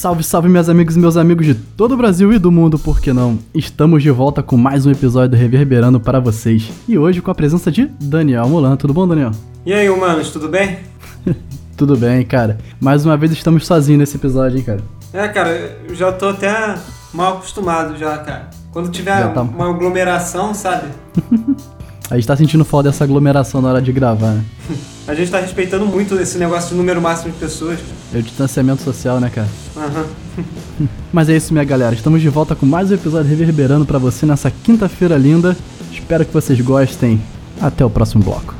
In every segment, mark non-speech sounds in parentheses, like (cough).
Salve, salve, meus amigos e meus amigos de todo o Brasil e do mundo, por que não? Estamos de volta com mais um episódio do Reverberando para vocês. E hoje com a presença de Daniel Mulan. Tudo bom, Daniel? E aí, humanos, tudo bem? (laughs) Tudo bem, cara. Mais uma vez estamos sozinhos nesse episódio, hein, cara? É, cara, eu já tô até mal acostumado já, cara. Quando tiver Já tá. uma aglomeração, sabe? (laughs) A gente tá sentindo falta dessa aglomeração na hora de gravar, né? A gente tá respeitando muito esse negócio de número máximo de pessoas. É o distanciamento social, né, cara? Aham. (laughs) Mas é isso, minha galera. Estamos de volta com mais um episódio reverberando pra você nessa quinta-feira linda. Espero que vocês gostem. Até o próximo bloco.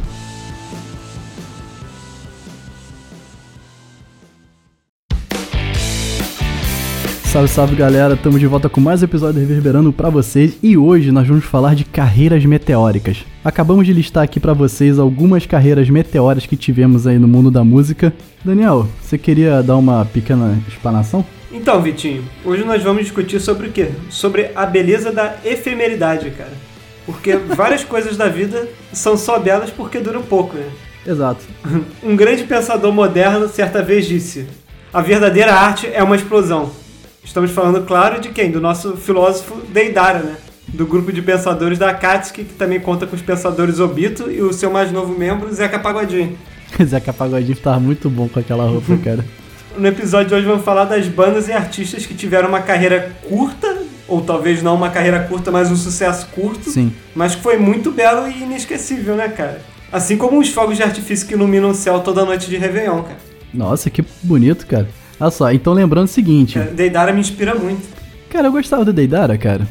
Salve, salve galera, estamos de volta com mais um episódio do Reverberando pra vocês e hoje nós vamos falar de carreiras meteóricas. Acabamos de listar aqui pra vocês algumas carreiras meteóricas que tivemos aí no mundo da música. Daniel, você queria dar uma pequena explanação? Então, Vitinho, hoje nós vamos discutir sobre o quê? Sobre a beleza da efemeridade, cara. Porque (laughs) várias coisas da vida são só belas porque duram pouco, né? Exato. (laughs) Um grande pensador moderno certa vez disse: A verdadeira arte é uma explosão. Estamos falando, claro, de quem? Do nosso filósofo Deidara, né? Do grupo de pensadores da Akatsuki, que também conta com os pensadores Obito e o seu mais novo membro, Zeca Pagodinho. (laughs) Zeca Pagodinho tava muito bom com aquela roupa, (laughs) cara. No episódio de hoje vamos falar das bandas e artistas que tiveram uma carreira curta, ou talvez não uma carreira curta, mas um sucesso curto, Sim. mas que foi muito belo e inesquecível, né, cara? Assim como os fogos de artifício que iluminam o céu toda noite de Réveillon, cara. Nossa, que bonito, cara. Olha só, então lembrando o seguinte. É, Deidara me inspira muito. Cara, eu gostava do Deidara, cara.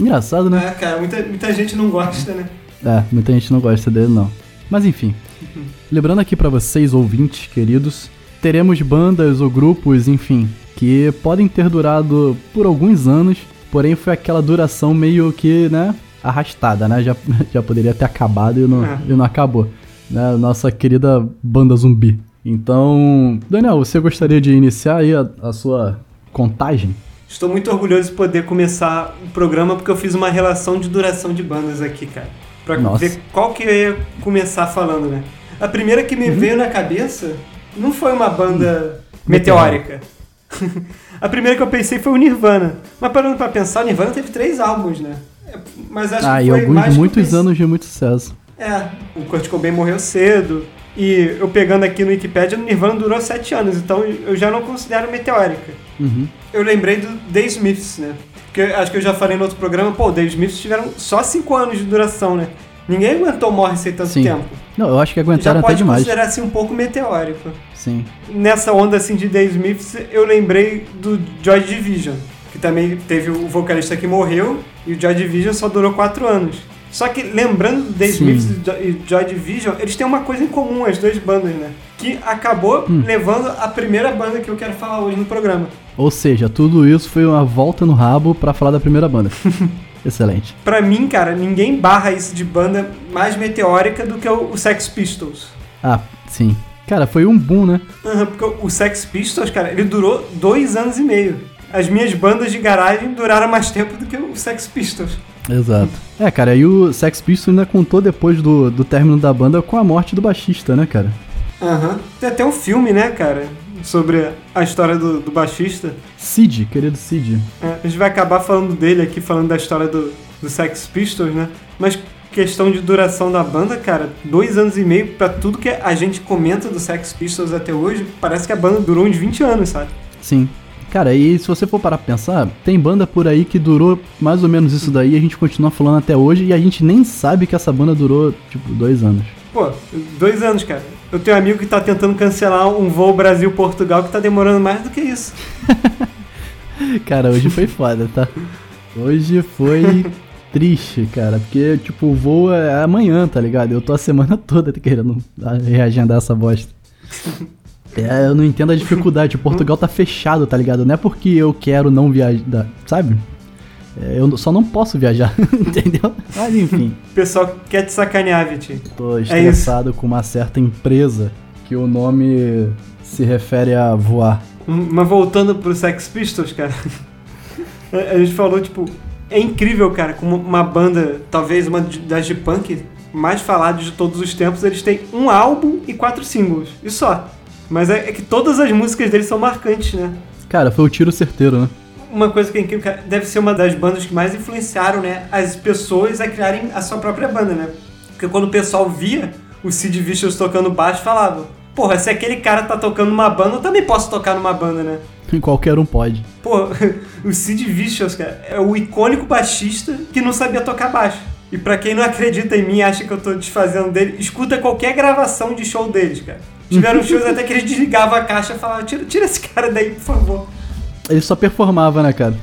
Engraçado, né? É, cara, muita, muita gente não gosta, né? É, muita gente não gosta dele, não. Mas enfim. (laughs) Lembrando aqui pra vocês, ouvintes queridos, teremos bandas ou grupos, enfim, que podem ter durado por alguns anos, porém foi aquela duração meio que, né, arrastada, né? Já, (laughs) já poderia ter acabado e não, É. e não acabou. Né? Nossa querida banda zumbi. Então, Daniel, você gostaria de iniciar aí a, a sua contagem? Estou muito orgulhoso de poder começar o programa porque eu fiz uma relação de duração de bandas aqui, cara. Pra Nossa. ver qual que eu ia começar falando, né? A primeira que Uhum. me veio na cabeça não foi uma banda meteórica. (laughs) a primeira que eu pensei foi o Nirvana. Mas parando pra pensar, o Nirvana teve três álbuns, né? Mas acho Ah, que e foi alguns mais muitos anos de muito sucesso. É, o Kurt Cobain morreu cedo. E eu pegando aqui no Wikipedia, o Nirvana durou sete anos, então eu já não considero meteórica. Uhum. Eu lembrei do The Smiths, né? Porque acho que eu já falei no outro programa, pô, The Smiths tiveram só 5 anos de duração, né? Ninguém aguentou Morrissey tanto Sim. tempo. Não, eu acho que Já aguentaram até pode demais. considerar assim um pouco meteórico. Sim. Nessa onda assim de The Smiths, eu lembrei do Joy Division, que também teve o vocalista que morreu e o Joy Division só durou 4 anos. Só que lembrando do The. Smiths e e Joy Division, eles têm uma coisa em comum, as duas bandas, né? Que acabou Hum. levando a primeira banda que eu quero falar hoje no programa. Ou seja, tudo isso foi uma volta no rabo pra falar da primeira banda. (laughs) Excelente. Pra mim, cara, ninguém barra isso de banda mais meteórica do que o Sex Pistols. Ah, sim. Cara, foi um boom, né? Aham, porque o Sex Pistols, cara, ele durou dois anos e meio. As minhas bandas de garagem duraram mais tempo do que o Sex Pistols. Exato. É, cara, e o Sex Pistols ainda contou depois do, do término da banda com a morte do baixista, né, cara? Aham. Tem até um filme, né, cara, sobre a história do, do baixista. Sid, querido Sid. É, a gente vai acabar falando dele aqui, falando da história do, do Sex Pistols, né? Mas questão de duração da banda, cara, dois anos e meio pra tudo que a gente comenta do Sex Pistols até hoje, parece que a banda durou uns 20 anos, sabe? Sim. Cara, e se você for parar pra pensar, tem banda por aí que durou mais ou menos isso daí e a gente continua falando até hoje e a gente nem sabe que essa banda durou, tipo, dois anos. Pô, dois anos, cara. Eu tenho um amigo que tá tentando cancelar um voo Brasil-Portugal que tá demorando mais do que isso. (laughs) Cara, hoje foi foda, tá? Hoje foi (laughs) triste, cara, porque, tipo, o voo é amanhã, tá ligado? Eu tô a semana toda querendo reagendar essa bosta. É, eu não entendo a dificuldade. Portugal tá fechado, tá ligado? Não é porque eu quero não viajar, sabe? É, eu só não posso viajar, (laughs) entendeu? Mas enfim, O pessoal quer te sacanear, Vitinho. tô estressado com uma certa empresa que o nome se refere a voar. Mas voltando pro Sex Pistols, cara. (laughs) a gente falou, tipo, é incrível, cara, como uma banda, talvez uma das de punk mais faladas de todos os tempos, eles têm um álbum e quatro singles. E só. Mas é, é que todas as músicas deles são marcantes, né? Cara, foi o tiro certeiro, né? Uma coisa que é incrível, deve ser uma das bandas que mais influenciaram, né, as pessoas a criarem a sua própria banda, né? Porque quando o pessoal via o Sid Vicious tocando baixo, falava, porra, se aquele cara tá tocando uma banda, eu também posso tocar numa banda, né? (laughs) Qualquer um pode. Pô, (laughs) o Sid Vicious, cara, é o icônico baixista que não sabia tocar baixo. E pra quem não acredita em mim acha que eu tô desfazendo dele, escuta qualquer gravação de show deles, cara. Tiveram (laughs) shows até que eles desligavam a caixa e falavam, tira, tira esse cara daí, por favor. Ele só performava, né, cara?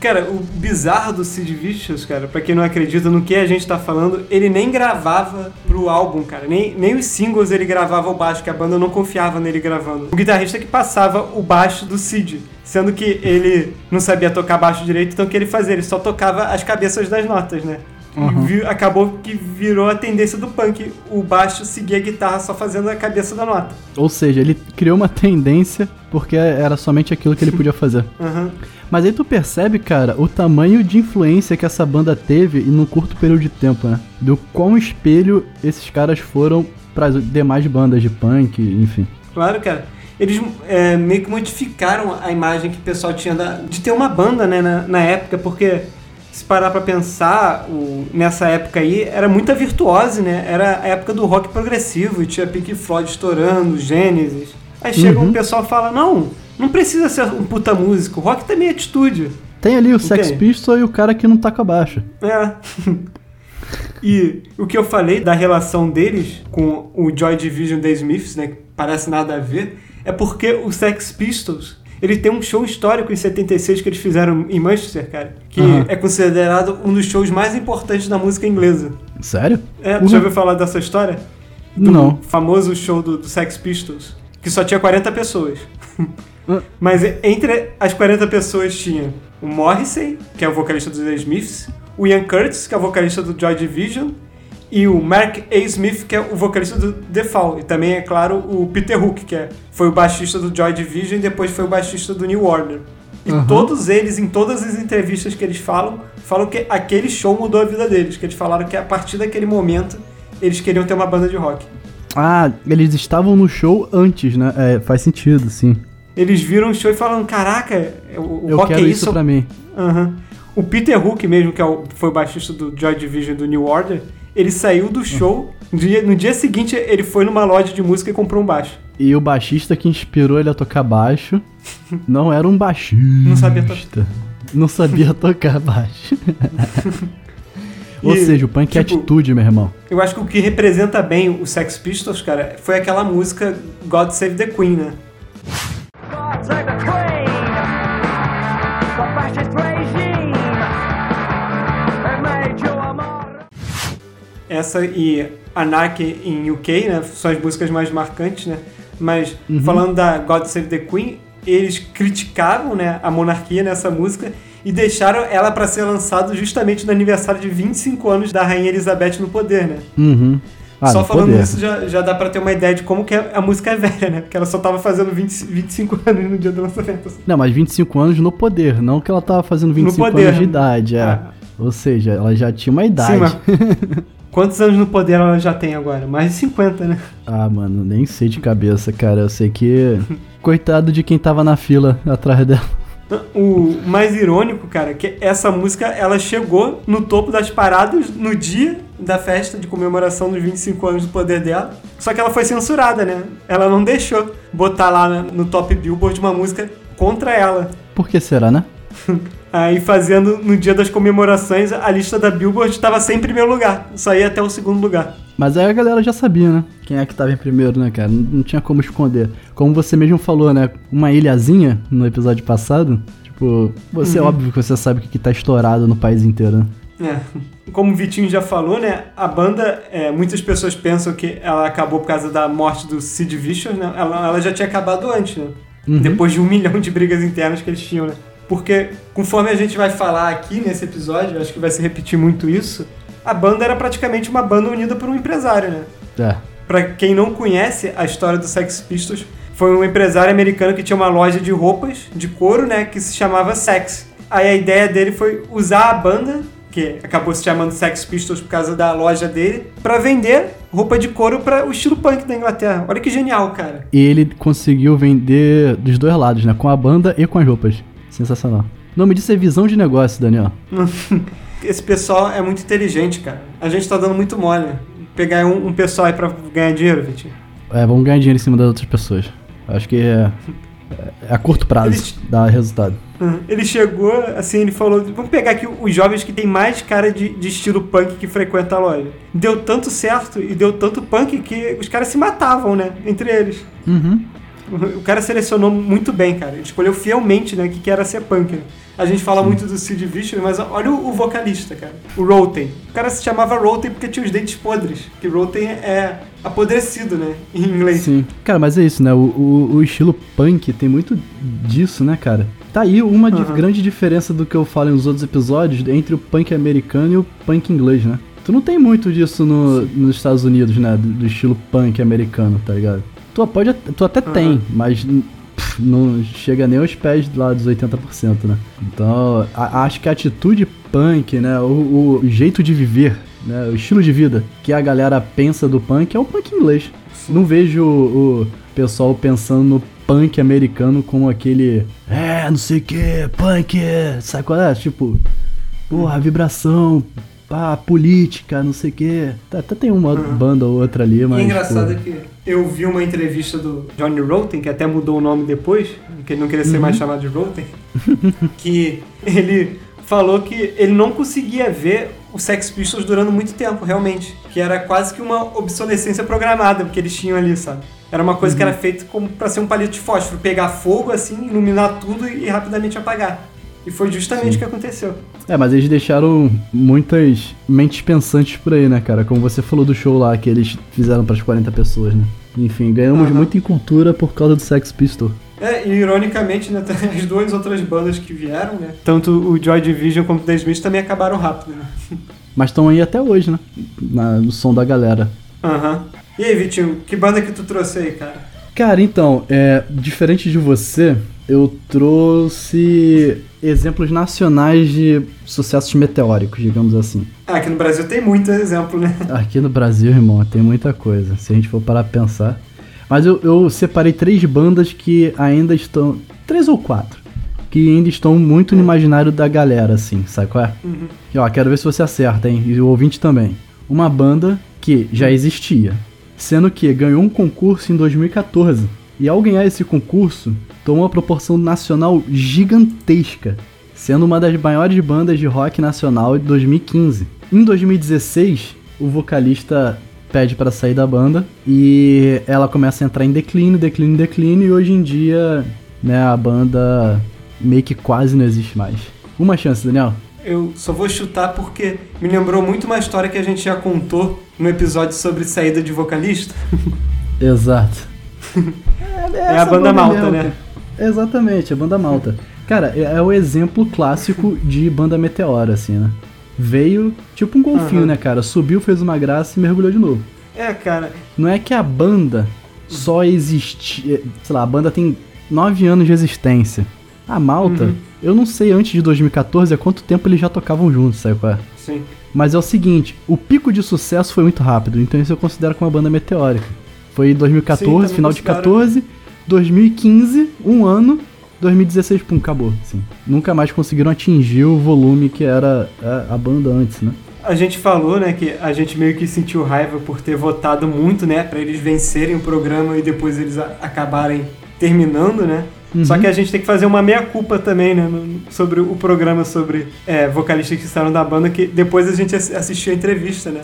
Cara, o bizarro do Sid Vicious, cara, pra quem não acredita no que a gente tá falando, ele nem gravava pro álbum, cara. Nem, nem os singles ele gravava o baixo, que a banda não confiava nele gravando. O guitarrista que passava o baixo do Sid. Sendo que ele não sabia tocar baixo direito, então o que ele fazia? Ele só tocava as cabeças das notas, né? Uhum. Vi- acabou que virou a tendência do punk. O baixo seguia a guitarra só fazendo a cabeça da nota. Ou seja, ele criou uma tendência porque era somente aquilo que ele podia fazer. (laughs) Aham. Mas aí tu percebe, cara, o tamanho de influência que essa banda teve em num curto período de tempo, né? Do quão espelho esses caras foram para as demais bandas de punk, enfim. Claro, cara. Eles é, meio que modificaram a imagem que o pessoal tinha da- de ter uma banda, né, na, na época, porque se parar pra pensar, o- nessa época aí, era muita virtuose, né? Era a época do rock progressivo, tinha Pink Floyd estourando, Gênesis. Aí chega Uhum. um pessoal e fala, não, não precisa ser um puta músico, rock também é atitude. Tem ali o Sex. Pistol e o cara que não taca baixo. É. (laughs) e o que eu falei da relação deles com o Joy Division The Smiths, né, que parece nada a ver, é porque o Sex Pistols, ele tem um show histórico em 76 que eles fizeram em Manchester, cara, que Aham. é considerado um dos shows mais importantes da música inglesa. Sério? É, tu Uhum. já ouviu falar dessa história? Do Não. famoso show do, do Sex Pistols, que só tinha 40 pessoas. (laughs) Mas entre as 40 pessoas tinha o Morrissey, que é o vocalista dos The Smiths, o Ian Curtis, que é o vocalista do Joy Division, e o Mark A. Smith, que é o vocalista do The Fall. E também, é claro, o Peter Hook, que é, foi o baixista do Joy Division e depois foi o baixista do New Order. E Aham. todos eles, em todas as entrevistas que eles falam, falam que aquele show mudou a vida deles. Que eles falaram que a partir daquele momento eles queriam ter uma banda de rock. Ah, eles estavam no show antes, né? É, faz sentido, sim. Eles viram o show e falaram: Caraca, o, o Eu rock quero é isso isso. pra mim. Aham. O Peter Hook, mesmo, que é o- foi o baixista do Joy Division do New Order, ele saiu do show. No dia, no dia seguinte, ele foi numa loja de música e comprou um baixo. E o baixista que inspirou ele a tocar baixo (laughs) não era um baixista. Não sabia tocar. Não sabia tocar baixo. (laughs) Ou E, seja, o punk é tipo, atitude, meu irmão. Eu acho que o que representa bem o Sex Pistols, cara, foi aquela música God Save the Queen, né? Essa e Anarchy em UK, né? São as músicas mais marcantes, né? Mas Uhum. falando da God Save the Queen, eles criticavam, né, a monarquia nessa música e deixaram ela para ser lançada justamente no aniversário de 25 anos da rainha Elizabeth no poder, né? Uhum. Ah, só falando poder. isso já, já dá pra ter uma ideia de como que a música é velha, né? Porque ela só tava fazendo 20, 25 (laughs) anos no dia do lançamento. assim. Não, mas 25 anos no poder, não que ela tava fazendo 25 poder. anos de idade, é. Ah. Ou seja, ela já tinha uma idade. Sim, mas (laughs) quantos anos no poder ela já tem agora? Mais de 50, né? Ah, mano, nem sei de cabeça, cara. Eu sei que. (laughs) Coitado de quem tava na fila atrás dela. O mais irônico, cara, é que essa música ela chegou no topo das paradas no dia da festa de comemoração dos 25 anos do poder dela. Só que ela foi censurada, né? Ela não deixou botar lá no top Billboard uma música contra ela. Por que será, né? (laughs) Aí fazendo no dia das comemorações, a lista da Billboard estava sempre em primeiro lugar. Só ia até o segundo lugar. Mas aí a galera já sabia, né? Quem é que tava em primeiro, né, cara? Não, tinha como esconder. Como você mesmo falou, né? Uma ilhazinha no episódio passado. Tipo, você Uhum. óbvio que você sabe o que, que tá estourado no país inteiro, né? É. Como o Vitinho já falou, né? A banda, é, muitas pessoas pensam que ela acabou por causa da morte do Sid Vicious, né? Ela, ela já tinha acabado antes, né? Uhum. Depois de um (laughs) milhão de brigas internas que eles tinham, né? Porque, conforme a gente vai falar aqui nesse episódio, acho que vai se repetir muito isso, a banda era praticamente uma banda unida por um empresário, né? É. Pra quem não conhece a história do Sex Pistols, foi um empresário americano que tinha uma loja de roupas de couro, né, que se chamava Sex. Aí a ideia dele foi usar a banda que acabou se chamando Sex Pistols por causa da loja dele, pra vender roupa de couro para o estilo punk da Inglaterra. Olha que genial, cara. E ele conseguiu vender dos dois lados, né? Com a banda e com as roupas. Sensacional. O nome disso é visão de negócio, Daniel. (laughs) Esse pessoal é muito inteligente, cara. A gente tá dando muito mole. Pegar um, um pessoal aí pra ganhar dinheiro, Vitinho. É, vamos ganhar dinheiro em cima das outras pessoas. Acho que é, é a curto prazo Eles- dá resultado. Ele chegou, assim, ele falou: vamos pegar aqui os jovens que tem mais cara de, de estilo punk que frequenta a loja. Deu tanto certo e deu tanto punk que os caras se matavam, né? Entre eles. Uhum. O cara selecionou muito bem, cara. Ele escolheu fielmente, né, o que que era ser punk. né? A gente fala muito do Sid Vicious, mas olha o, o vocalista, cara. O Roten. O cara se chamava Roten porque tinha os dentes podres. Que Roten é apodrecido, né? Em inglês. Sim. Cara, mas é isso, né? O, o, o estilo punk tem muito disso, né, cara? Tá aí uma di- Aham. grande diferença do que eu falo nos outros episódios entre o punk americano e o punk inglês, né? Tu não tem muito disso no- nos Estados Unidos, né? Do, do estilo punk americano, tá ligado? Tu, pode, tu até tem, mas pff, não chega nem aos pés lá dos 80%, né? Então, a- acho que a atitude punk, né? O, o jeito de viver, né? O estilo de vida que a galera pensa do punk é o punk inglês. Não vejo o, o pessoal pensando no punk americano como aquele. É, não sei o que, punk, sabe qual é? Tipo, porra, vibração, pá, política, não sei o que. Até tem uma banda ou outra ali, mas. E é engraçado tipo, que eu vi uma entrevista do Johnny Rotten, que até mudou o nome depois, que ele não queria ser Uhum. mais chamado de Rotten, (laughs) que ele falou que ele não conseguia ver o Sex Pistols durando muito tempo, realmente. Que era quase que uma obsolescência programada, porque eles tinham ali, sabe? Era uma coisa que Uhum. era feita como pra ser um palito de fósforo, pegar fogo assim, iluminar tudo e rapidamente apagar. E foi justamente o que aconteceu. É, mas eles deixaram muitas mentes pensantes por aí, né, cara? Como você falou do show lá que eles fizeram pras 40 pessoas, né? Enfim, ganhamos Aham. muito em cultura por causa do Sex Pistol. É, e ironicamente, né, (laughs) as duas outras bandas que vieram, né? Tanto o Joy Division quanto o The Smiths também acabaram rápido, né? (laughs) Mas estão aí até hoje, né? Na- no som da galera. Aham. E aí, Vitinho, que banda que tu trouxe aí, cara? Cara, então, é, diferente de você, eu trouxe exemplos nacionais de sucessos meteóricos, digamos assim. Ah, aqui no Brasil tem muito exemplo, né? (laughs) Aqui no Brasil, irmão, tem muita coisa, se a gente for parar pra pensar. Mas eu, eu separei três bandas que ainda estão. Três ou quatro. Que ainda estão muito no imaginário da galera, assim, sabe qual é? Uhum. E ó, quero ver se você acerta, hein? E o ouvinte também. Uma banda que já existia, sendo que ganhou um concurso em 2014. E ao ganhar esse concurso, tomou uma proporção nacional gigantesca, sendo uma das maiores bandas de rock nacional de 2015. Em 2016, o vocalista pede para sair da banda e ela começa a entrar em declínio, declínio, declínio, e hoje em dia, né, a banda meio que quase não existe mais. Uma chance, Daniel. Eu só vou chutar porque me lembrou muito uma história que a gente já contou no episódio sobre saída de vocalista. (laughs) Exato. É, É a banda malta, né? Exatamente, a banda malta. Cara, é, é o exemplo clássico de banda meteora, assim, né? Veio tipo um golfinho, Aham. né, cara? Subiu, fez uma graça e mergulhou de novo. É, cara. Não é que a banda só existia. Sei lá, a banda tem nove anos de existência. A malta, Uhum. eu não sei antes de 2014 há quanto tempo eles já tocavam juntos, sabe qual é? Sim. Mas é o seguinte, o pico de sucesso foi muito rápido, então isso eu considero como uma banda meteórica. Foi em 2014, Sim, final de considero. 14, 2015, um ano, 2016, pum, acabou. Assim. Nunca mais conseguiram atingir o volume que era a, a banda antes, né? A gente falou, né, que a gente meio que sentiu raiva por ter votado muito, né, pra eles vencerem o programa e depois eles acabarem terminando, né? Uhum. Só que a gente tem que fazer uma meia-culpa também, né, sobre o programa sobre é, vocalistas que saíram da banda, que depois a gente ass- assistiu a entrevista, né?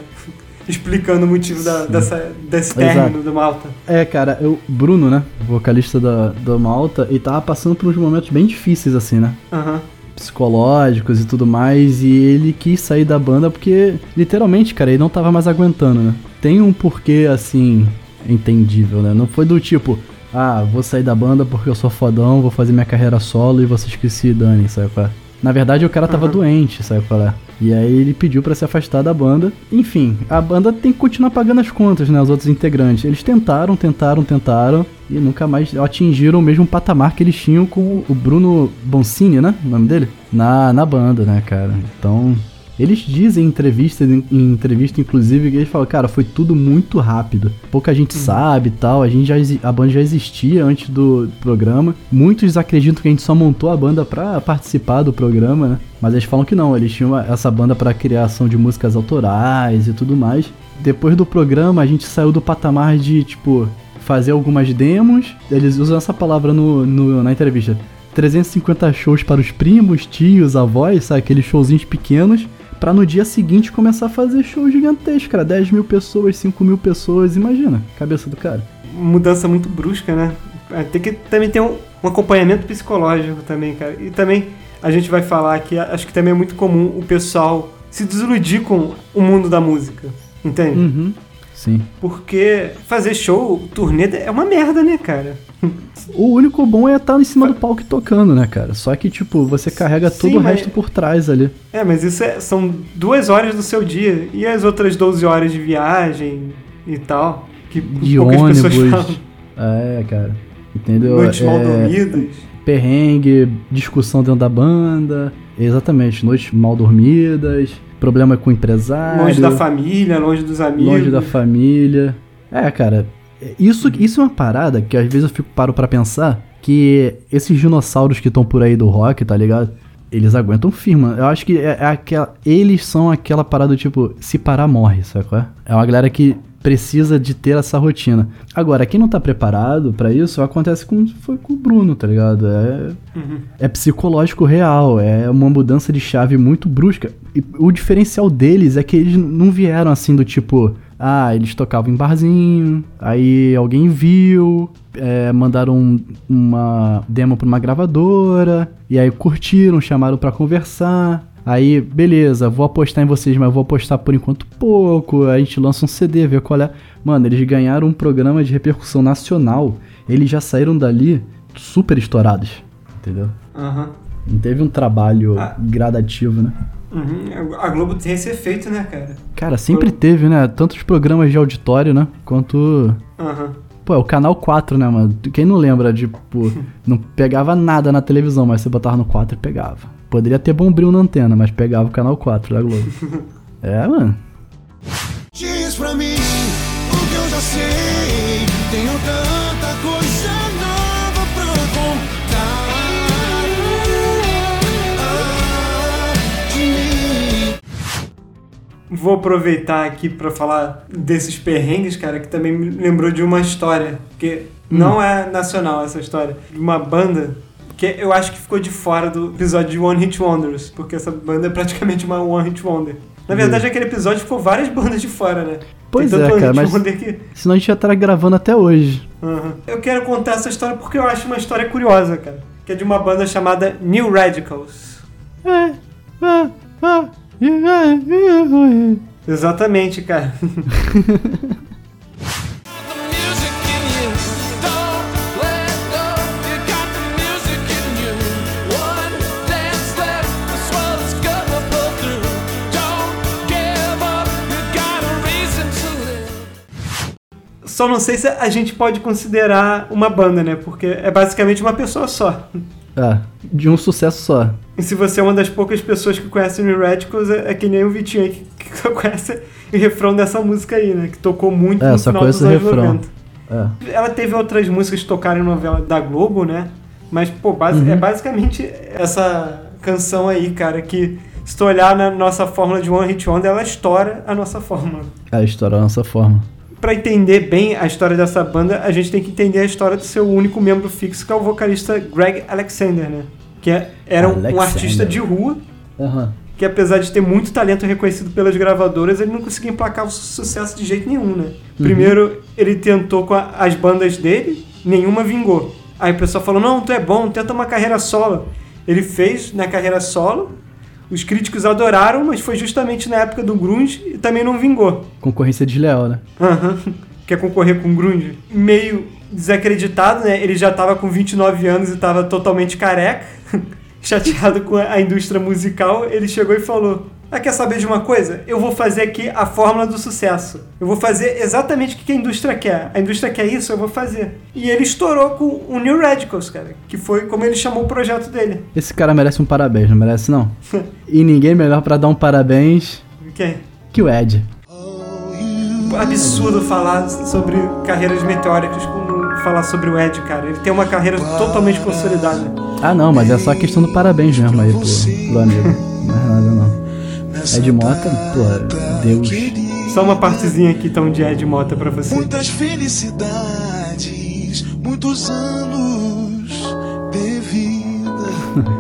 (laughs) Explicando o motivo da- dessa, desse término do Malta. É, cara, o Bruno, né, vocalista da, da Malta, ele tava passando por uns momentos bem difíceis, assim, né? Aham. psicológicos e tudo mais, e ele quis sair da banda porque, literalmente, cara, ele não tava mais aguentando, né? Tem um porquê, assim, entendível, né? Não foi do tipo, ah, vou sair da banda porque eu sou fodão, vou fazer minha carreira solo e vocês que se danem, sabe qual é? Na verdade, o cara tava Uhum. doente, sabe qual é? E aí ele pediu pra se afastar da banda. Enfim, a banda tem que continuar pagando as contas, né? Os outros integrantes. Eles tentaram, tentaram, tentaram e nunca mais atingiram o mesmo patamar que eles tinham com o Bruno Boncini, né? O nome dele? Na, na banda, né, cara? Então, Eles dizem em entrevista, em, em entrevista inclusive, que eles falam, cara, foi tudo muito rápido. Pouca gente sabe e tal, a gente já a banda já existia antes do programa. Muitos acreditam que a gente só montou a banda pra participar do programa, né? Mas eles falam que não, eles tinham essa banda pra criação de músicas autorais e tudo mais. Depois do programa, a gente saiu do patamar de, tipo, fazer algumas demos. Eles usam essa palavra no, no- na entrevista. 350 shows para os primos, tios, avós, sabe? Aqueles showzinhos pequenos. Pra no dia seguinte começar a fazer show gigantesco, cara. 10 mil pessoas, 5 mil pessoas, imagina. Cabeça do cara. Mudança muito brusca, né? É, Tem que também ter um, um acompanhamento psicológico também, cara. E também a gente vai falar que acho que também é muito comum o pessoal se desiludir com o mundo da música. Entende? Uhum. Sim. Porque fazer show, turnê, é uma merda, né, cara? O único bom é estar em cima do palco tocando, né, cara? Só que, tipo, você carrega Sim, todo o mas- resto por trás ali. É, mas isso é- são duas horas do seu dia. E as outras 12 horas de viagem e tal. Que De poucas ônibus. pessoas falam. É, cara. Entendeu? Noites mal É, dormidas. perrengue, discussão dentro da banda. Exatamente, noites mal dormidas, problema com o empresário. Longe da família, longe dos amigos. longe da família. É, cara, isso, isso é uma parada que às vezes eu fico paro pra pensar que esses dinossauros que estão por aí do rock, tá ligado? Eles aguentam firme. Eu acho que é, é aquela, eles são aquela parada tipo, se parar morre, sabe qual é? É uma galera que precisa de ter essa rotina. Agora, quem não tá preparado pra isso, acontece com foi com o Bruno, tá ligado? É Uhum. é psicológico real, é uma mudança de chave muito brusca. E o diferencial deles é que eles não vieram assim do tipo, ah, eles tocavam em barzinho, aí alguém viu, é, mandaram um- uma demo pra uma gravadora, e aí curtiram, chamaram pra conversar. Aí, beleza, vou apostar em vocês, mas vou apostar por enquanto pouco. A gente lança um CD, vê qual é. Mano, eles ganharam um programa de repercussão nacional. Eles já saíram dali super estourados. Entendeu? Aham. Não teve um trabalho Ah. gradativo, né? Uhum. A Globo tem esse efeito, né, cara? Cara, sempre teve, né? Tantos programas de auditório, né? Quanto. Aham. Pô, é o canal 4, né, mano? Quem não lembra de, tipo, (laughs) não pegava nada na televisão, mas você botava no 4 e pegava. Poderia ter bombril na antena, mas pegava o canal 4 da Globo. (laughs) é, mano. Diz pra mim o que eu já sei. Tenho tanta coisa nova pra contar. De mim. Vou aproveitar aqui pra falar desses perrengues, cara, que também me lembrou de uma história. Que não é nacional essa história. De uma banda que eu acho que ficou de fora do episódio de One Hit Wonders. Porque essa banda é praticamente uma One Hit Wonder. Na verdade, aquele episódio ficou várias (laughs) bandas de fora, né? Pois é, cara, Hit mas- Wonder que... Senão a gente já estaria gravando até hoje. Aham. Eu quero contar essa história porque eu acho uma história curiosa, cara. Que é de uma banda chamada New Radicals. É, é, é. Exatamente, cara. (laughs) Só não sei se a gente pode considerar uma banda, né? Porque é basicamente uma pessoa só. É, de um sucesso só. E se você é uma das poucas pessoas que conhece New Radicals, é, é que nem o Vitinho aí, que, só conhece o refrão dessa música aí, né? Que tocou muito É, no só final dos anos refrão. 90. É. Ela teve outras músicas que tocaram em novela da Globo, né? Mas, pô, basi- Uhum. é basicamente essa canção aí, cara, que se tu olhar na nossa fórmula de One Hit Wonder, ela estoura a nossa fórmula. A história da nossa forma. Pra entender bem a história dessa banda, a gente tem que entender a história do seu único membro fixo, que é o vocalista Greg Alexander, né? Que é- era um- um artista de rua, Aham. que apesar de ter muito talento reconhecido pelas gravadoras, ele não conseguia emplacar o su- sucesso de jeito nenhum, né? Primeiro, ele tentou com a- as bandas dele, nenhuma vingou. Aí o pessoal falou, não, tu é bom, tenta uma carreira solo. Ele fez na carreira solo, os críticos adoraram, mas foi justamente na época do grunge e também não vingou. Concorrência desleal, né? Aham. Quer concorrer com grunge? Meio desacreditado, né? Ele já tava com 29 anos e tava totalmente careca. (laughs) Chateado com a indústria musical, ele chegou e falou: Ah, quer saber de uma coisa? Eu vou fazer aqui a fórmula do sucesso. Eu vou fazer exatamente o que a indústria quer. A indústria quer isso, eu vou fazer. E ele estourou com o New Radicals, cara. Que foi como ele chamou o projeto dele. Esse cara merece um parabéns, não merece não? (laughs) e ninguém melhor pra dar um parabéns Quem? que o Ed. Absurdo falar sobre carreiras meteóricas como falar sobre o Ed, cara. Ele tem uma carreira totalmente consolidada. Ah não, mas é só questão do parabéns mesmo aí pro, pro amigo. Não é nada não. Ed Mota, pô, Deus. Só uma partezinha aqui então de Ed Mota pra você. Muitas felicidades, muitos anos de vida.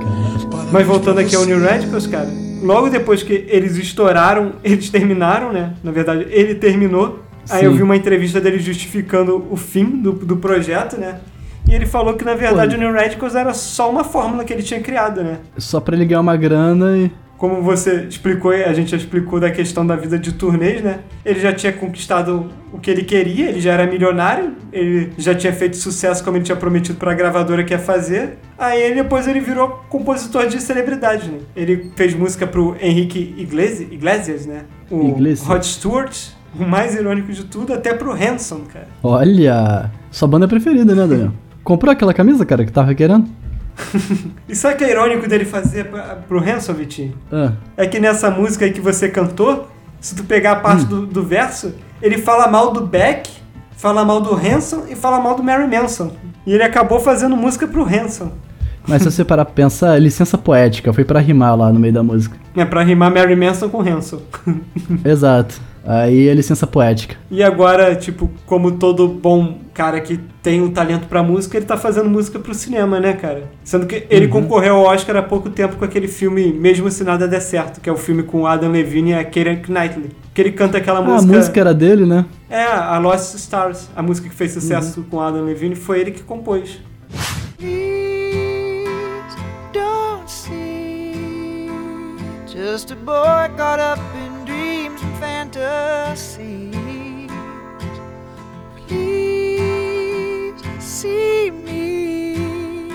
(laughs) Mas voltando aqui ao New Radicals, cara, logo depois que eles estouraram, eles terminaram, né? Na verdade, ele terminou. Aí Sim. eu vi uma entrevista dele justificando o fim do, do projeto, né? E ele falou que na verdade Pô. o New Radicals era só uma fórmula que ele tinha criado, né? Só pra ele ganhar uma grana e. Como você explicou, a gente já explicou da questão da vida de turnês, né? Ele já tinha conquistado o que ele queria, ele já era milionário, ele já tinha feito sucesso como ele tinha prometido pra gravadora que ia fazer. Aí ele, depois ele virou compositor de celebridade, né? Ele fez música pro Henrique Iglesias, Iglesias né? O Iglesias. Rod Stewart, o mais irônico de tudo, até pro Hanson, cara. Olha! Sua banda preferida, né, Daniel? (laughs) Comprou aquela camisa, cara, que tava querendo? (laughs) E sabe o que é irônico dele fazer pra, pro Hanson, Vitinho? Ah, é que nessa música aí que você cantou, se tu pegar a parte do, do verso, ele fala mal do Beck, fala mal do Hanson e fala mal do Mary Manson. E ele acabou fazendo música pro Hanson. mas se você parar pra pensar, licença poética, foi pra rimar lá no meio da música. É pra rimar Mary Manson com Hanson. (laughs) Exato. Aí é licença poética. E agora, tipo, como todo bom cara que tem um talento pra música, ele tá fazendo música pro cinema, né, cara? Sendo que ele concorreu ao Oscar há pouco tempo com aquele filme Mesmo Se Nada Der Certo, que é o filme com o Adam Levine e a Keira Knightley. Que ele canta aquela Ah, música... a música era dele, né? É, a Lost Stars, a música que fez sucesso com Adam Levine, foi ele que compôs. Please don't see just a boy caught up in Please see me.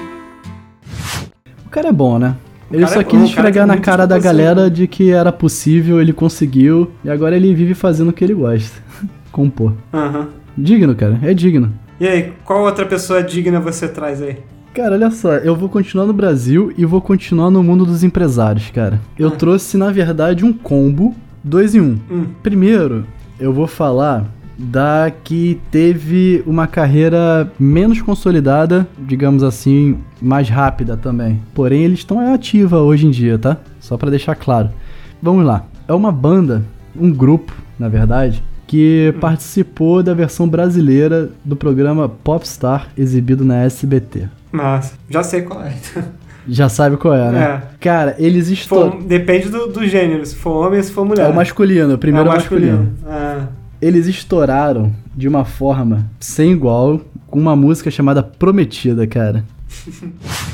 O cara é bom, né? Ele só é quis bom, esfregar na cara da galera de que era possível, ele conseguiu, e agora ele vive fazendo o que ele gosta. (laughs) Compor. Aham. Digno, cara, é digno. E aí, qual outra pessoa digna você traz aí? Cara, olha só, eu vou continuar no Brasil e vou continuar no mundo dos empresários, cara. Eu Ah. trouxe, na verdade, um combo, dois em um. Hum. Primeiro, eu vou falar da que teve uma carreira menos consolidada, digamos assim, mais rápida também. Porém, eles estão ativa hoje em dia, tá? Só pra deixar claro. Vamos lá. É uma banda, um grupo, na verdade, que participou da versão brasileira do programa Popstar exibido na SBT. Mas, já sei qual é. (laughs) Já sabe qual é, né? É. Cara, eles estão. depende do, do gênero, se for homem ou se for mulher. É o masculino, o primeiro É é o o masculino. Ah, Eles estouraram de uma forma sem igual com uma música chamada Prometida, cara. (laughs)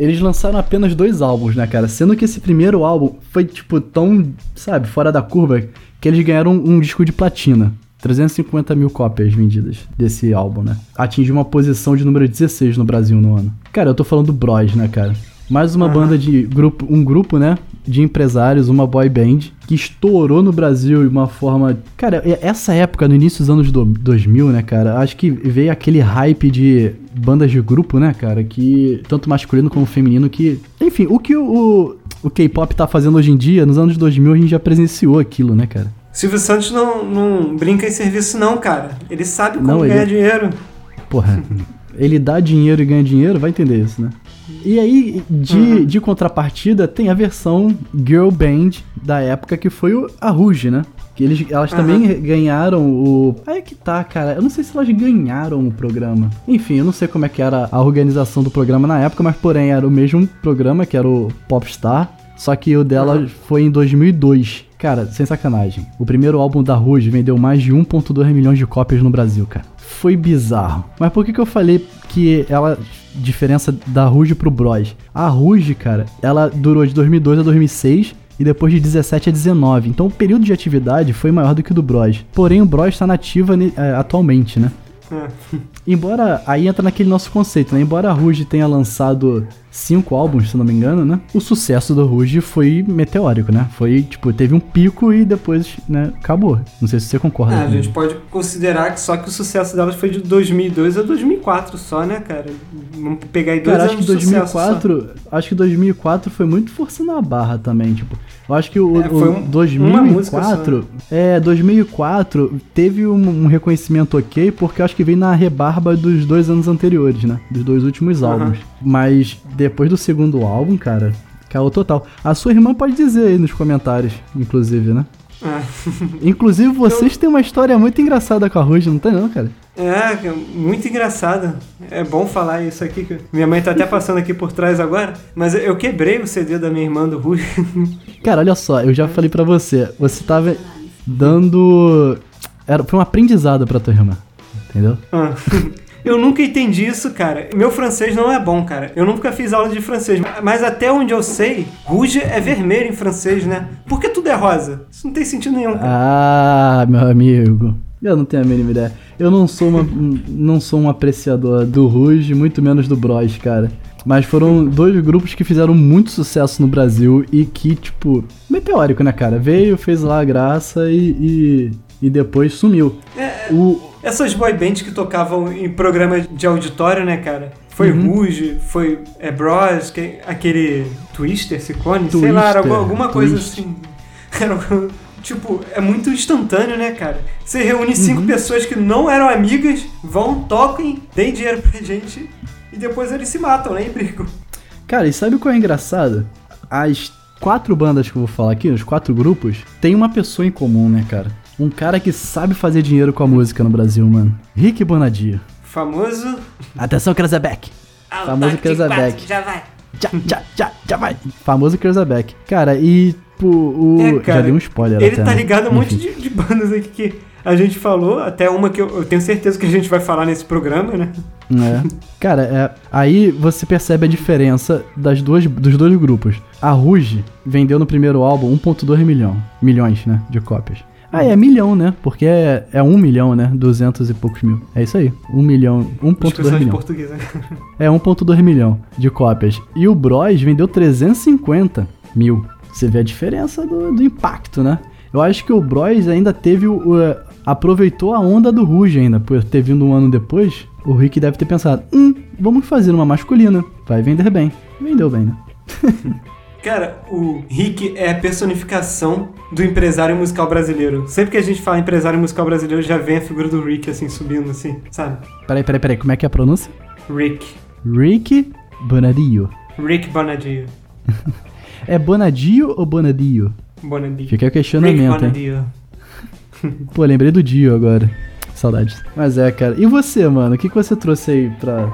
Eles lançaram apenas dois álbuns, né, cara? Sendo que esse primeiro álbum foi, tipo, tão, sabe, fora da curva que eles ganharam um, um disco de platina. 350 mil cópias vendidas desse álbum, né? Atingiu uma posição de número 16 no Brasil no ano. Cara, eu tô falando do Bros, né, cara? Mais uma banda de grupo, um grupo, né, de empresários, uma boy band, que estourou no Brasil de uma forma... Cara, essa época, no início dos anos do, 2000, né, cara, acho que veio aquele hype de bandas de grupo, né, cara, que tanto masculino como feminino, que... Enfim, o que o, o, o K-pop tá fazendo hoje em dia, nos anos 2000 a gente já presenciou aquilo, né, cara? Silvio Santos não, não brinca em serviço, não, cara. Ele sabe como Não, ele- ganhar dinheiro. Porra, ele dá dinheiro e ganha dinheiro, vai entender isso, né? E aí, de, de contrapartida, tem a versão girl band da época que foi o, a Rouge, né? Que eles, elas também ganharam o. Aí é que tá, cara. Eu não sei se elas ganharam o programa. Enfim, eu não sei como é que era a organização do programa na época, mas porém era o mesmo programa, que era o Popstar. Só que o dela foi em 2002. Cara, sem sacanagem. O primeiro álbum da Rouge vendeu mais de 1,2 milhões de cópias no Brasil, cara. Foi bizarro. Mas por que, que eu falei que ela. Diferença da Rouge pro Bros? A Rouge, cara, ela durou de 2002 a 2006 e depois de 17 a 19. Então o período de atividade foi maior do que o do Bros. Porém, o Bros está nativa é, atualmente, né? É. Embora, aí entra naquele nosso conceito, né? Embora a Ruge tenha lançado cinco álbuns, se não me engano, né? O sucesso do Ruge foi meteórico, né? Foi, tipo, teve um pico e depois, né, acabou. Não sei se você concorda. Ah, a gente pode considerar que só que o sucesso delas foi de 2002 a 2004 só, né, cara? Vamos pegar aí dois Cara, acho que anos de sucesso só. 2004, acho que 2004 foi muito forçando a barra também, tipo. Eu acho que o, É, foi um- uma música só, 2004, é, 2004 teve um, um reconhecimento ok, porque eu acho que veio na rebarba dos dois anos anteriores, né? Dos dois últimos álbuns. Mas depois do segundo álbum, cara, caiu total. A sua irmã pode dizer aí nos comentários, inclusive, né? Ah. (laughs) Inclusive, vocês têm uma história muito engraçada com a Ruge, não tem não, cara? É, é muito engraçado. É bom falar isso aqui. que Minha mãe tá até passando aqui por trás agora. Mas eu quebrei o CD da minha irmã do Rui. (laughs) Cara, olha só, eu já falei pra você, você tava dando. Era, foi um aprendizado pra tua irmã, entendeu? Ah. (laughs) Eu nunca entendi isso, cara. Meu francês não é bom, cara. Eu nunca fiz aula de francês. Mas até onde eu sei, rouge é vermelho em francês, né? Por que tudo é rosa? Isso não tem sentido nenhum. cara. Ah, meu amigo. Eu não tenho a mínima ideia. Eu não sou, uma, um- não sou um apreciador do Rouge, muito menos do Bros, cara. Mas foram dois grupos que fizeram muito sucesso no Brasil e que, tipo, meteórico, né, cara? Veio, fez lá a graça e, e, e depois sumiu. É, O, Essas boy bands que tocavam em programa de auditório, né, cara? Foi Uhum. Foi é, Bros, que- aquele Twister, Ciclone, sei Twister, lá, era alguma, alguma coisa Twister. assim. (laughs) Era, tipo, é muito instantâneo, né, cara? Você reúne cinco Uhum. pessoas que não eram amigas, vão, tocam, deem dinheiro pra gente e depois eles se matam, né, e brigam. Cara, e sabe qual é engraçado? As quatro bandas que eu vou falar aqui, os quatro grupos, tem uma pessoa em comum, né, cara? Um cara que sabe fazer dinheiro com a música no Brasil, mano. Rick Bonadio. Famoso... Atenção, Krasabeck. Famoso Krasabeck. Já vai. Já, já, já, já vai. Famoso Krasabeck. Cara, e pô, o... É, cara, já dei um spoiler Ele até, tá né? ligado a um monte de, de bandas aqui que a gente falou, até uma que eu, eu tenho certeza que a gente vai falar nesse programa, né? É. Cara, é, aí você percebe a diferença das duas, dos dois grupos. A Ruge vendeu no primeiro álbum 1.2 milhão, milhões, né, de cópias. Ah, é milhão, né? Porque é, é 1 milhão, né? 200 e poucos mil. É isso aí. 1 milhão, 1.2 Expressão de milhão. português, né? É 1.2 milhão de cópias. E o Bros vendeu 350 mil. Você vê a diferença do, do impacto, né? Eu acho que o Bros ainda teve o. o- aproveitou a onda do Ruge ainda, por ter vindo um ano depois. O Rick deve ter pensado: hum, vamos fazer uma masculina. Vai vender bem. Vendeu bem, né? (laughs) Cara, o Rick é a personificação do empresário musical brasileiro. Sempre que a gente fala empresário musical brasileiro, já vem a figura do Rick, assim, subindo, assim, sabe? Peraí, peraí, peraí. Como é que é a pronúncia? Rick. Rick Bonadio. Rick Bonadio. (laughs) É Bonadio ou Bonadio? Bonadio. Fica o Rick questionamento, hein? Bonadio. (laughs) Pô, lembrei do Dio agora. Saudades. Mas é, cara. E você, mano? O que, que você trouxe aí pra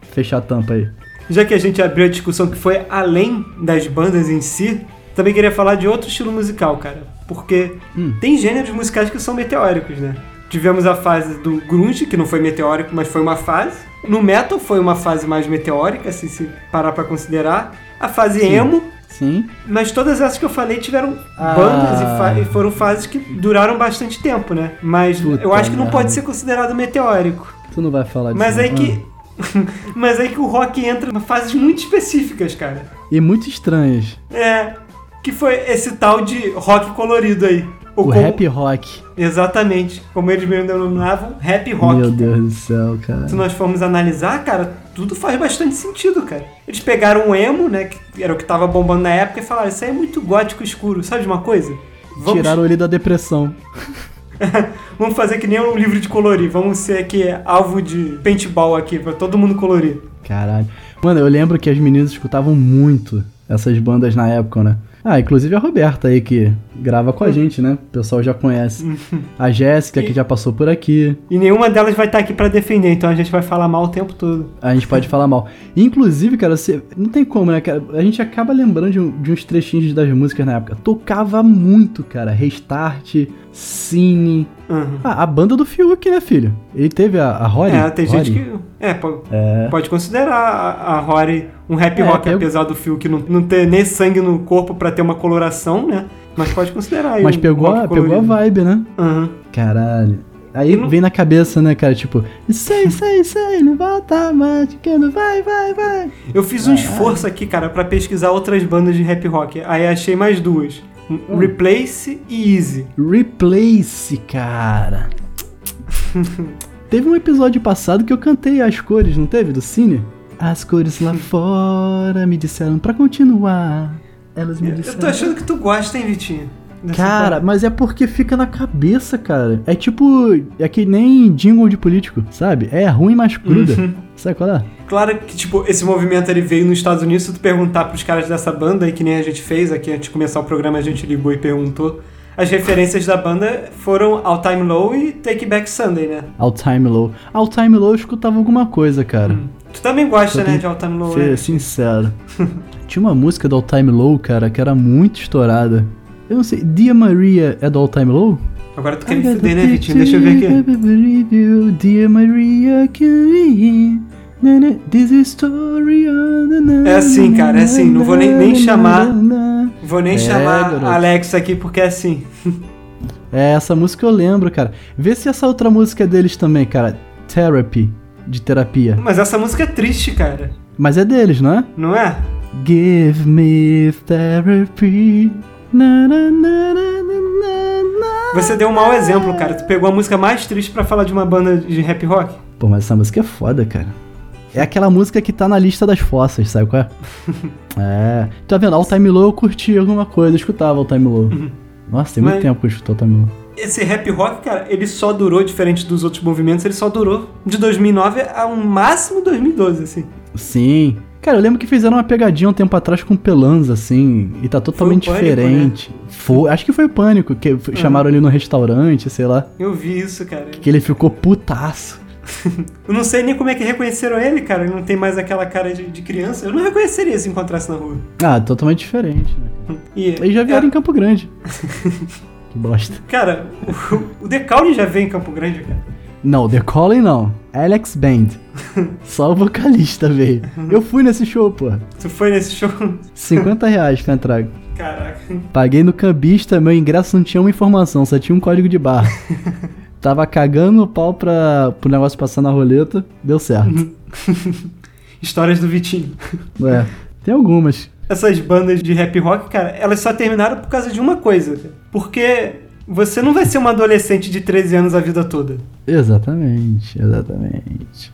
fechar a tampa aí? Já que a gente abriu a discussão que foi além das bandas em si, também queria falar de outro estilo musical, cara. Porque Hum. tem gêneros musicais que são meteóricos, né? Tivemos a fase do grunge, que não foi meteórico, mas foi uma fase. No metal foi uma fase mais meteórica, assim, se parar pra considerar. A fase Sim. emo, Sim. mas todas essas que eu falei tiveram Ah. bandas e, e foram fases que duraram bastante tempo, né? Mas Puta eu acho que não merda. pode ser considerado meteórico. Tu não vai falar disso. Mas aí que. (laughs) Mas aí que o rock entra em fases muito específicas, cara. E muito estranhas. É. Que foi esse tal de rock colorido aí. O como- rap rock. Exatamente. Como eles mesmo denominavam, rap rock. Meu Deus do céu, cara. Se nós formos analisar, cara, tudo faz bastante sentido, cara. Eles pegaram o emo, né, que era o que tava bombando na época, e falaram, isso aí é muito gótico escuro, sabe de uma coisa? Vamos, Tiraram ele da depressão. (laughs) (laughs) vamos fazer que nem um livro de colorir, vamos ser aqui alvo de paintball aqui, pra todo mundo colorir. Caralho. Mano, eu lembro que as meninas escutavam muito essas bandas na época, né? Ah, inclusive a Roberta aí que grava com a gente, né? O pessoal já conhece. (laughs) A Jéssica que já passou por aqui. E nenhuma delas vai estar aqui pra defender, então a gente vai falar mal o tempo todo. A gente pode falar mal. Inclusive, cara, você. Não tem como, né, cara? A gente acaba lembrando de, de uns trechinhos das músicas na época. Tocava muito, cara. Restart, Cine, Uhum. Ah, a banda do Fiuk, né, filho? Ele teve a, a Rory. É, tem gente Rory. que. É, po- É. pode considerar a, a Rory um rap É, rock, tem- apesar do Fiuk não, não ter nem sangue no corpo pra ter uma coloração, né? Mas pode considerar aí. Mas um pegou, a, pegou a vibe, né? Aham. Caralho. Aí Eu não- vem na cabeça, né, cara? Tipo, sei, sei, sei, não volta mais, que não vai, vai, vai. Eu fiz um esforço aqui, cara, pra pesquisar outras bandas de rap rock. Aí achei mais duas: Hum. Replace e Easy. Replace, cara. (laughs) teve um episódio passado que eu cantei as cores, não teve? Do Cine? As cores lá (laughs) fora me disseram pra continuar. Elas me Eu disseram. tô achando que tu gosta, hein, Vitinho? Cara, mas é porque fica na cabeça, cara. É tipo. É que nem jingle de político, sabe? É ruim, mas gruda. Uhum. Sabe qual é? Claro que, tipo, esse movimento ele veio nos Estados Unidos. Se tu perguntar pros caras dessa banda, e que nem a gente fez aqui antes de começar o programa, a gente ligou e perguntou. As referências da banda foram All Time Low e Take Back Sunday, né? All Time Low. All Time Low eu escutava alguma coisa, cara. Tu também gosta, né, de All Time Low, Ser né? sincero. (laughs) Tinha uma música do All Time Low, cara, que era muito estourada. Eu não sei, Dia Maria é do All Time Low? Agora tu quer me fuder, né, Vitinho? Deixa eu ver aqui. Dear Maria, can This is story on the É assim, cara, é assim, não vou nem- nem chamar. Vou nem É, chamar garoto. Alex aqui porque é assim. É, essa música eu lembro, cara. Vê se essa outra música é deles também, cara. Therapy, de terapia. Mas essa música é triste, cara. Mas é deles, não é? Não é? Give me therapy. Na, na, na, na, na, na. Você deu um mau exemplo, cara. Tu pegou a música mais triste pra falar de uma banda de rap rock. Pô, mas essa música é foda, cara. É aquela música que tá na lista das fossas, sabe qual é? (laughs) é. Tá vendo? All Time Low eu curti alguma coisa, eu escutava All Time Low. Nossa, tem muito Mas- tempo que eu escuto All Time Low. Esse rap rock, cara, ele só durou, diferente dos outros movimentos, ele só durou de 2009 a um máximo 2012, assim. Sim. Cara, eu lembro que fizeram uma pegadinha um tempo atrás com Pelanza, assim, e tá totalmente Pânico, né? diferente. Foi, acho que foi o Pânico, que f- chamaram ele no restaurante, sei lá. Eu vi isso, cara. Que ele ficou putaço. Eu não sei nem como é que reconheceram ele, cara. Ele não tem mais aquela cara de, de criança. Eu não reconheceria se encontrasse na rua. Ah, totalmente diferente, né? E, Eles já vieram é, em Campo Grande. (laughs) que bosta. Cara, o, o Decaule já veio em Campo Grande, cara. Não, The Calling não. Alex Band. (laughs) Só o vocalista veio. Eu fui nesse show, pô. Tu foi nesse show? 50 reais pra entrar. Caraca. Paguei no cambista, meu ingresso não tinha uma informação, só tinha um código de barra. (laughs) Tava cagando o pau pra, pro negócio passar na roleta, deu certo. (laughs) Histórias do Vitinho. É, tem algumas. Essas bandas de rap rock, cara, elas só terminaram por causa de uma coisa. Porque você não vai ser uma adolescente de 13 anos a vida toda. Exatamente, exatamente.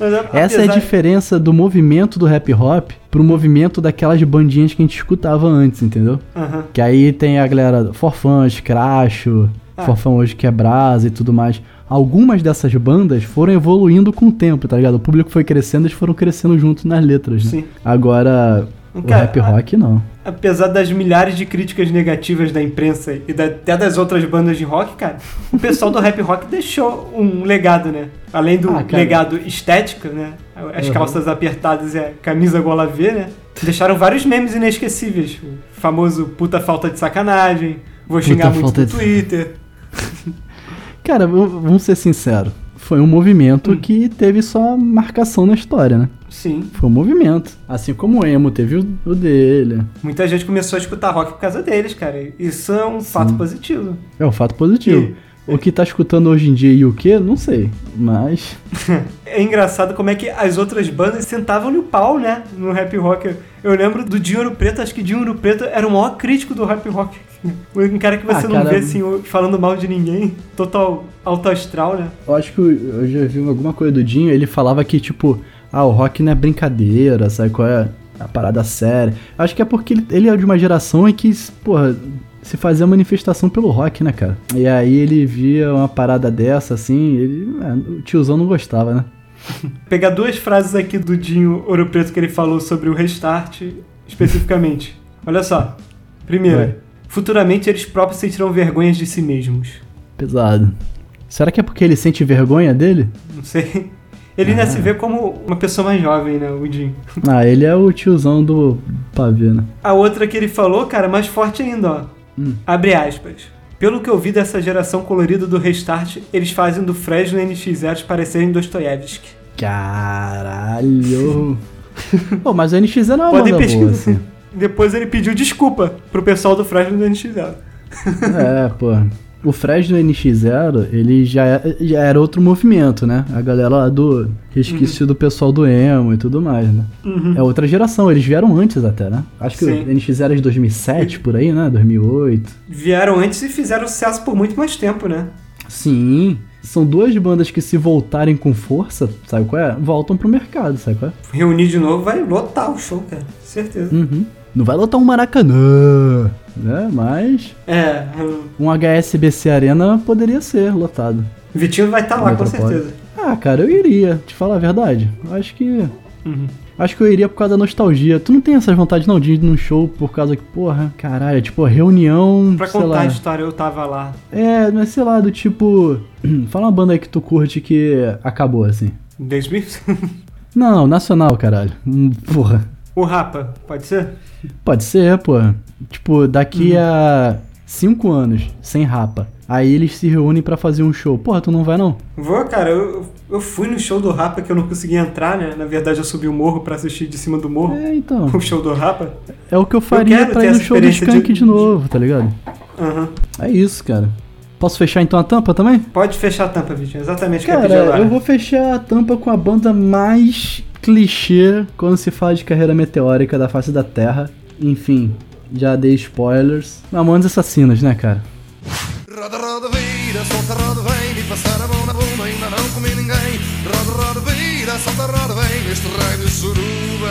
(laughs) Essa é a diferença do movimento do hip hop pro movimento daquelas bandinhas que a gente escutava antes, entendeu? Aham. Que aí tem a galera Forfã, Scratcho, Ah. Forfã hoje que é Brasa e tudo mais. Algumas dessas bandas foram evoluindo com o tempo, tá ligado? O público foi crescendo, eles foram crescendo junto nas letras, né? Sim. Agora, o Cara, rap a- rock não. Apesar das milhares de críticas negativas da imprensa e da- até das outras bandas de rock, cara, o pessoal do rap rock deixou um legado, né? Além do Ah, legado estético, né? As Uhum. calças apertadas e a camisa gola V, né? Deixaram vários memes inesquecíveis. O famoso puta falta de sacanagem, vou xingar muito falta no de- Twitter. (laughs) Cara, vamos ser sinceros. Foi um movimento Hum. que teve só marcação na história, né? Sim. Foi um movimento. Assim como o emo teve o, o dele. Muita gente começou a escutar rock por causa deles, cara. Isso é um fato positivo. É um fato positivo. O que tá escutando hoje em dia e o que, não sei. Mas. (laughs) É engraçado como é que as outras bandas sentavam no pau, né? No rap rock. Eu lembro do Dinho Ouro Preto, acho que Dinho Ouro Preto era o maior crítico do rap rock. Um cara que você Ah, não cara, vê assim, falando mal de ninguém. Total alto astral, né? Eu acho que eu, já vi alguma coisa do Dinho, ele falava que, tipo, ah, o rock não é brincadeira, sabe qual é? A parada séria. Acho que é porque ele, ele é de uma geração em que, porra, se fazia manifestação pelo rock, né, cara? E aí ele via uma parada dessa, assim, ele. é, o tiozão não gostava, né? (laughs) Pegar duas frases aqui do Dinho Ouro Preto que ele falou sobre o restart, especificamente. Olha só. Primeiro, Vai. Futuramente eles próprios sentirão vergonhas de si mesmos. Pesado. Será que é porque ele sente vergonha dele? Não sei. Ele ainda se vê como uma pessoa mais jovem, né, o Dinho. (laughs) Ah, ele é o tiozão do pavê, né? A outra que ele falou, cara, mais forte ainda, ó. Hum. Abre aspas. Pelo que eu vi dessa geração colorida do Restart, eles fazem do Fresno NX0 parecerem Dostoiévski. Caralho. (laughs) Pô, mas o NX é uma Podem banda boa, pesquisar. assim. Depois ele pediu desculpa pro pessoal do Fresno do NX0. É, pô. O Fresno NX0, ele já, é- já era outro movimento, né? A galera lá do resquício do pessoal do emo e tudo mais, né? É outra geração, eles vieram antes até, né? Acho que Sim. o NX0 é de 2007, por aí, né? 2008. Vieram antes e fizeram sucesso por muito mais tempo, né? Sim, são duas bandas que se voltarem com força, sabe qual é? Voltam pro mercado, sabe qual é? Reunir de novo vai lotar o show, cara. Certeza. Uhum. Não vai lotar um Maracanã, né? Mas É, um HSBC Arena poderia ser lotado. o Vitinho vai estar lá, com certeza. Ah, cara, eu iria, te falar a verdade. Acho que. Uhum. Acho que eu iria por causa da nostalgia. Tu não tem essas vontades não de ir num show por causa que, porra, caralho, tipo, reunião. Pra sei contar lá. a história, eu tava lá. É, mas sei lá, do tipo. (clears throat) Fala uma banda aí que tu curte que acabou, assim. Em 2000. (laughs) Não, não, nacional, caralho. Hum, Porra. O Rapa, pode ser? Pode ser, porra. Tipo, daqui Uhum. a cinco anos, sem rapa. Aí eles se reúnem pra fazer um show. Porra, tu não vai não? Vou, cara, eu, eu fui no show do Rapa que eu não consegui entrar, né? Na verdade, eu subi o morro pra assistir de cima do morro. É, então. (laughs) O show do Rapa. É o que eu faria quero pra ir no show do Skank de- de, novo, tá ligado? Aham. É isso, cara. Posso fechar então a tampa também? Pode fechar a tampa, Vitinho. Exatamente o que eu pedi agora. eu vou fechar a tampa com a banda mais clichê quando se fala de carreira meteórica da face da Terra. Enfim, já dei spoilers. Mamonas Assassinas, né, cara? Roda, roda, vira, solta, roda, vem passar a mão na bunda, ainda não comi ninguém Roda, roda, vira, solta, roda, vem Neste raio de suruba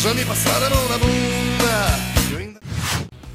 Já me passaram a mão na bunda ainda...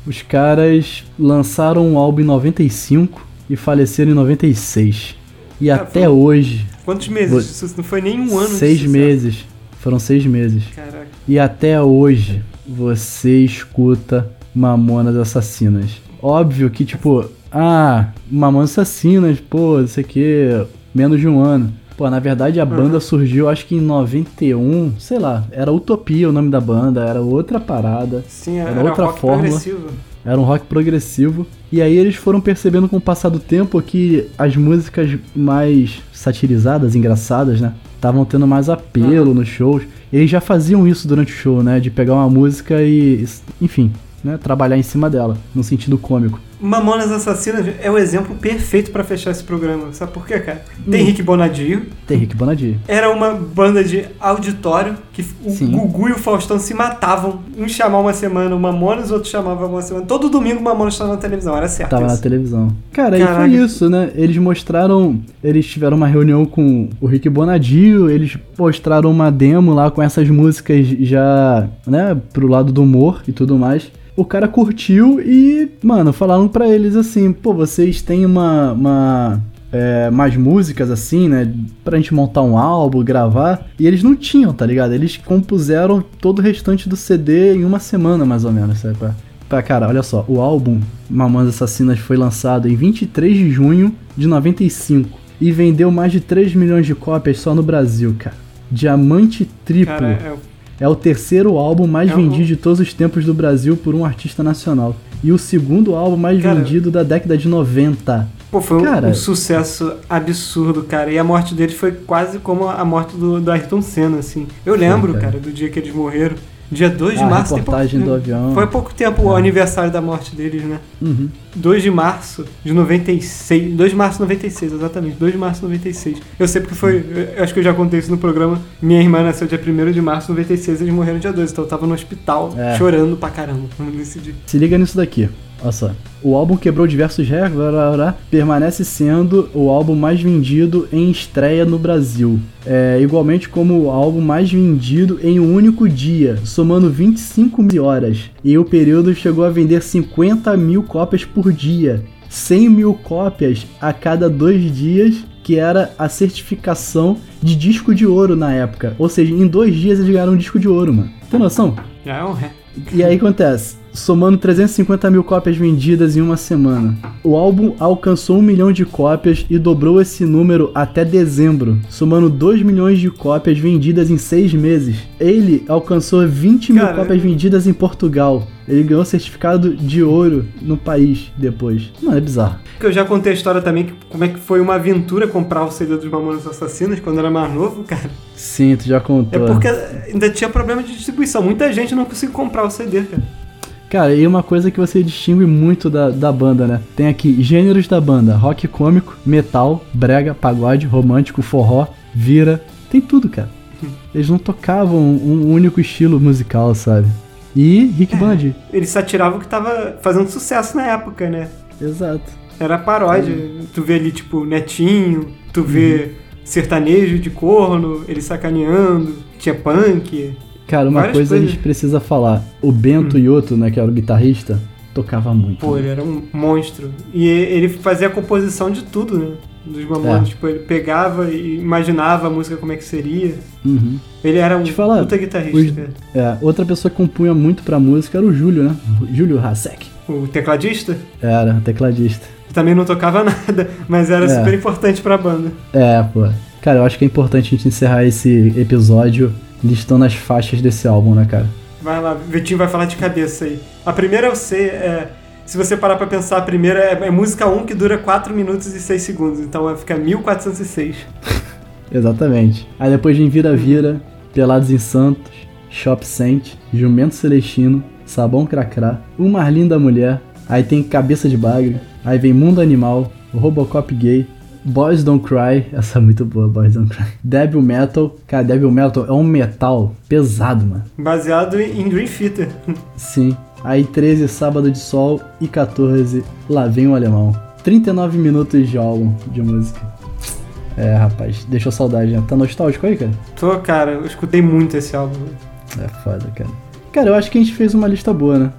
Os caras lançaram um álbum em 95 e faleceram em 96. E Cara, até foi- hoje, Quantos meses? Vou- Isso não foi nem um ano seis meses. Foram seis meses. Caraca. E até hoje você escuta Mamonas Assassinas. Óbvio que, tipo, ah, Mamonas Assassinas, pô, não sei o que, menos de um ano. Pô, na verdade a banda surgiu acho que em 91, sei lá, era Utopia o nome da banda, era outra parada, Sim, Era era, outra fórmula. progressivo. Era um rock progressivo. E aí eles foram percebendo com o passar do tempo que as músicas mais satirizadas, engraçadas, né? Estavam tendo mais apelo nos shows. Eles já faziam isso durante o show, né? De pegar uma música e, enfim, né? Trabalhar em cima dela, no sentido cômico. Mamonas Assassinas é o exemplo perfeito pra fechar esse programa. Sabe por quê, cara? Hum. Tem Rick Bonadio. Tem Rick Bonadio. Era uma banda de auditório que o Sim. Gugu e o Faustão se matavam. Um chamava uma semana o Mamonas, o outro chamava uma semana. Todo domingo o Mamonas estava na televisão, era certo Tava na isso. televisão. Cara, aí Caraca. foi isso, né? Eles mostraram. Eles tiveram uma reunião com o Rick Bonadio, eles mostraram uma demo lá com essas músicas já, né, pro lado do humor e tudo mais. O cara curtiu e, mano, falaram pra eles assim: pô, vocês têm uma. uma é, mais músicas assim, né? Pra gente montar um álbum, gravar. E eles não tinham, tá ligado? Eles compuseram todo o restante do CD em uma semana, mais ou menos, sabe? Pra- Pra, cara, olha só, o álbum Mamonas Assassinas foi lançado em 23 de junho de 95 e vendeu mais de 3 milhões de cópias só no Brasil, cara. Diamante triplo. Cara, é, É o terceiro álbum mais É um- vendido de todos os tempos do Brasil por um artista nacional. E o segundo álbum mais Cara- vendido da década de 90. pô, foi um- Cara- um sucesso absurdo, cara. E a morte deles foi quase como a morte do, do Ayrton Senna, assim. Eu lembro, cara. cara, do dia que eles morreram. Dia 2 de A março. tem pouco reportagem do avião. Foi pouco tempo o aniversário da morte deles, né? Uhum. 2 de março de 96. 2 de março de 96, exatamente. 2 de março de 96. Eu sei porque foi. Eu acho que eu já contei isso no programa. Minha irmã nasceu dia 1 de março de 96 eles morreram dia 2. Então eu tava no hospital É. chorando pra caramba nesse dia. Se liga nisso daqui. Olha só. O álbum quebrou diversos recordes, blá, blá, blá, permanece sendo o álbum mais vendido em estreia no Brasil. É, igualmente como o álbum mais vendido em um único dia, somando 25 mil horas. E o período chegou a vender 50 mil cópias por dia. 100 mil cópias a cada dois dias, que era a certificação de disco de ouro na época. Ou seja, em dois dias eles ganharam um disco de ouro, mano. Tem noção? É um ré. E aí acontece, somando 350 mil cópias vendidas em uma semana. O álbum alcançou um milhão de cópias e dobrou esse número até dezembro, somando 2 milhões de cópias vendidas em seis meses. Ele alcançou 20 mil cópias vendidas em Portugal. Ele ganhou certificado de ouro no país depois. Mano, é bizarro. Eu já contei a história também, que, como é que foi uma aventura comprar o CD dos Mamonas Assassinas quando era mais novo, cara. Sim, tu já É contou. porque ainda tinha problema de distribuição. Muita gente não conseguiu comprar o CD, cara. Cara, e uma coisa que você distingue muito da, da banda, né? Tem aqui gêneros da banda: rock cômico, metal, brega, pagode, romântico, forró, vira. Tem tudo, cara. (laughs) Eles não tocavam um único estilo musical, sabe? E Rick Band. Eles satiravam que tava fazendo sucesso na época, né? Exato. Era paródia. Tu vê ali, tipo, Netinho, tu vê sertanejo de corno, ele sacaneando, tinha punk. Cara, uma Várias coisa a coisas. gente precisa falar. O Bento Ioto, né, que era o guitarrista, tocava muito. Pô, ele era um monstro. E ele fazia a composição de tudo, né? Dos mamonas. É. Tipo, ele pegava e imaginava a música como é que seria. Uhum. Ele era um falar, puta guitarrista, os-. É, outra pessoa que compunha muito pra música era o Júlio, né? Júlio Hasek. O tecladista Era, tecladista. também não tocava (laughs) nada, mas era É. super importante pra banda. É, pô. Cara, eu acho que é importante a gente encerrar esse episódio listando as faixas desse álbum, né, cara? Vai lá, Vitinho vai falar de cabeça aí. A primeira eu sei, é, se você parar pra pensar, a primeira é, é música 1 que dura 4 minutos e 6 segundos, então vai ficar 1406. (laughs) Exatamente. Aí depois vem Vira Vira, Pelados em Santos, Shop Sente, Jumento Celestino, Sabão Cracrá, Uma Linda Mulher, aí tem Cabeça de Bagre, aí vem Mundo Animal, Robocop Gay, Boys Don't Cry, essa é muito boa, Boys Don't Cry. Devil Metal, cara, Devil Metal é um metal pesado, mano. Baseado em Dream Theater. Sim. Aí 13, Sábado de Sol e 14, Lá Vem o Alemão. 39 minutos de álbum de música. É, rapaz, deixou saudade, né? Tá nostálgico aí, cara? Tô, cara, eu escutei muito esse álbum. É foda, cara. Cara, eu acho que a gente fez uma lista boa, né?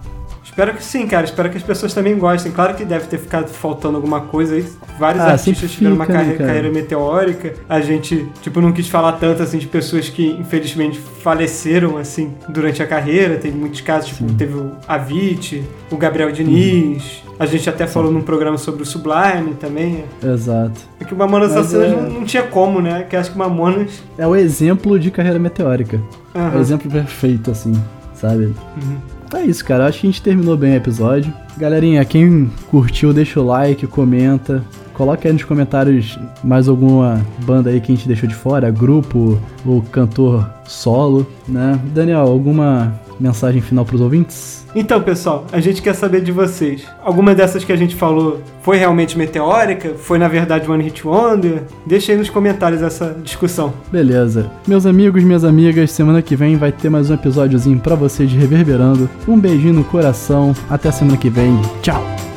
Espero que sim, cara. Espero que as pessoas também gostem. Claro que deve ter ficado faltando alguma coisa aí. Vários Ah, artistas tiveram uma né, carre- cara? carreira meteórica. A gente, tipo, não quis falar tanto assim de pessoas que infelizmente faleceram assim durante a carreira. Tem muitos casos, tipo, teve o Avicii, o Gabriel Diniz. A gente até falou num programa sobre o Sublime também. Exato. É que o Mamonas Assassinas é- não, não tinha como, né? Que acho que o Mamonas. É o exemplo de carreira meteórica. É o exemplo perfeito, assim, sabe? Uhum. É isso, cara. Acho que a gente terminou bem o episódio. Galerinha, quem curtiu, deixa o like, comenta. Coloca aí nos comentários mais alguma banda aí que a gente deixou de fora, grupo ou cantor solo, né? Daniel, alguma mensagem final pros ouvintes? Então, pessoal, a gente quer saber de vocês. Alguma dessas que a gente falou foi realmente meteórica? Foi, na verdade, One Hit Wonder? Deixa aí nos comentários essa discussão. Beleza. Meus amigos, minhas amigas, semana que vem vai ter mais um episódiozinho pra vocês de Reverberando. Um beijinho no coração. Até semana que vem. Tchau.